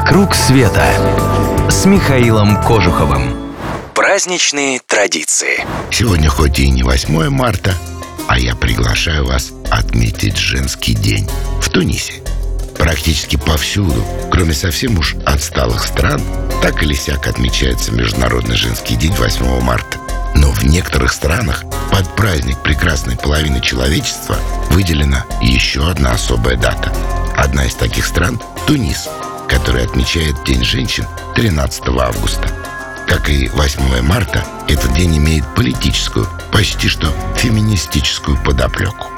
«Вокруг света» с Михаилом Кожуховым. Праздничные традиции. Сегодня хоть и не 8 марта, а я приглашаю вас отметить женский день в Тунисе. Практически повсюду, кроме совсем уж отсталых стран, так или сяк отмечается Международный женский день 8 марта. Но в некоторых странах под праздник прекрасной половины человечества выделена еще одна особая дата. Одна из таких стран – Тунис, который отмечает День женщин 13 августа. Как и 8 марта, этот день имеет политическую, почти что феминистическую подоплеку.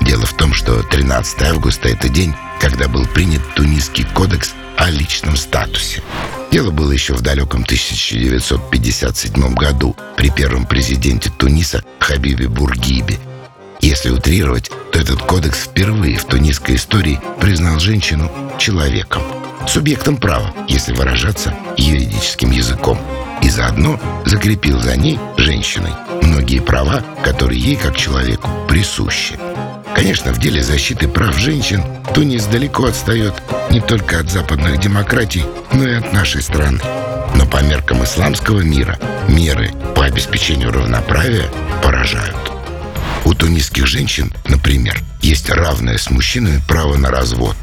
Дело в том, что 13 августа – это день, когда был принят Тунисский кодекс о личном статусе. Дело было еще в далеком 1957 году при первом президенте Туниса Хабибе Бургибе. Если утрировать, то этот кодекс впервые в тунисской истории признал женщину человеком, субъектом права, если выражаться юридическим языком, и заодно закрепил за ней, женщиной, многие права, которые ей, как человеку, присущи. Конечно, в деле защиты прав женщин Тунис далеко отстает не только от западных демократий, но и от нашей страны. Но по меркам исламского мира меры по обеспечению равноправия поражают. У тунисских женщин, например, есть равное с мужчинами право на развод.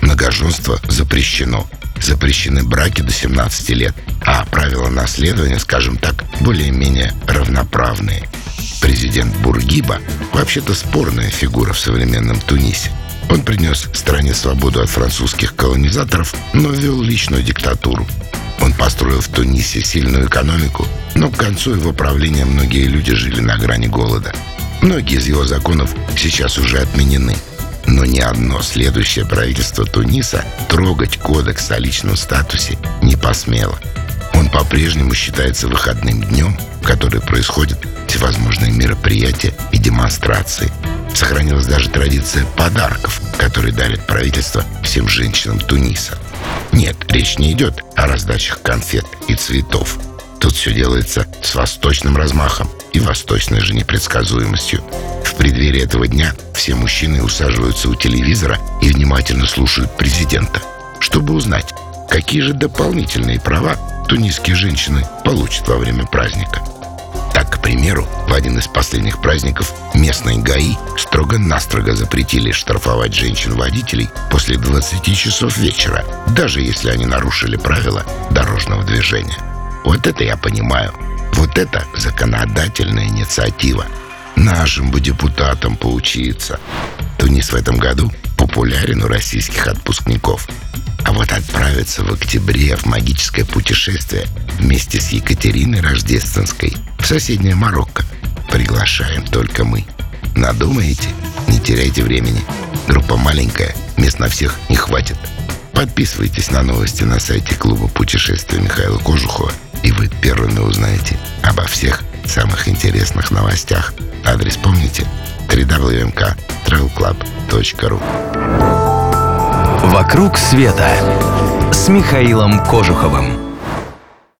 Многоженство запрещено. Запрещены браки до 17 лет, а правила наследования, скажем так, более-менее равноправные – Президент Бургиба вообще-то спорная фигура в современном Тунисе. Он принес стране свободу от французских колонизаторов, но вел личную диктатуру. Он построил в Тунисе сильную экономику, но к концу его правления многие люди жили на грани голода. Многие из его законов сейчас уже отменены. Но ни одно следующее правительство Туниса трогать кодекс о личном статусе не посмело. Он по-прежнему считается выходным днем, в который происходят всевозможные мероприятия и демонстрации. Сохранилась даже традиция подарков, которые дарит правительство всем женщинам Туниса. Нет, речь не идет о раздачах конфет и цветов. Тут все делается с восточным размахом и восточной же непредсказуемостью. Преддверии этого дня все мужчины усаживаются у телевизора и внимательно слушают президента, чтобы узнать, какие же дополнительные права тунисские женщины получат во время праздника. Так, к примеру, в один из последних праздников местные ГАИ строго-настрого запретили штрафовать женщин-водителей после 20 часов вечера, даже если они нарушили правила дорожного движения. Вот это я понимаю. Вот это законодательная инициатива. Нашим бы депутатам поучиться. Тунис в этом году популярен у российских отпускников. А вот отправиться в октябре в магическое путешествие вместе с Екатериной Рождественской в соседнее Марокко приглашаем только мы. Надумаете? Не теряйте времени. Группа маленькая, мест на всех не хватит. Подписывайтесь на новости на сайте клуба путешествия Михаила Кожухова, и вы первыми узнаете обо всех самых интересных новостях. Адрес помните? www.travelclub.ru «Вокруг света» с Михаилом Кожуховым.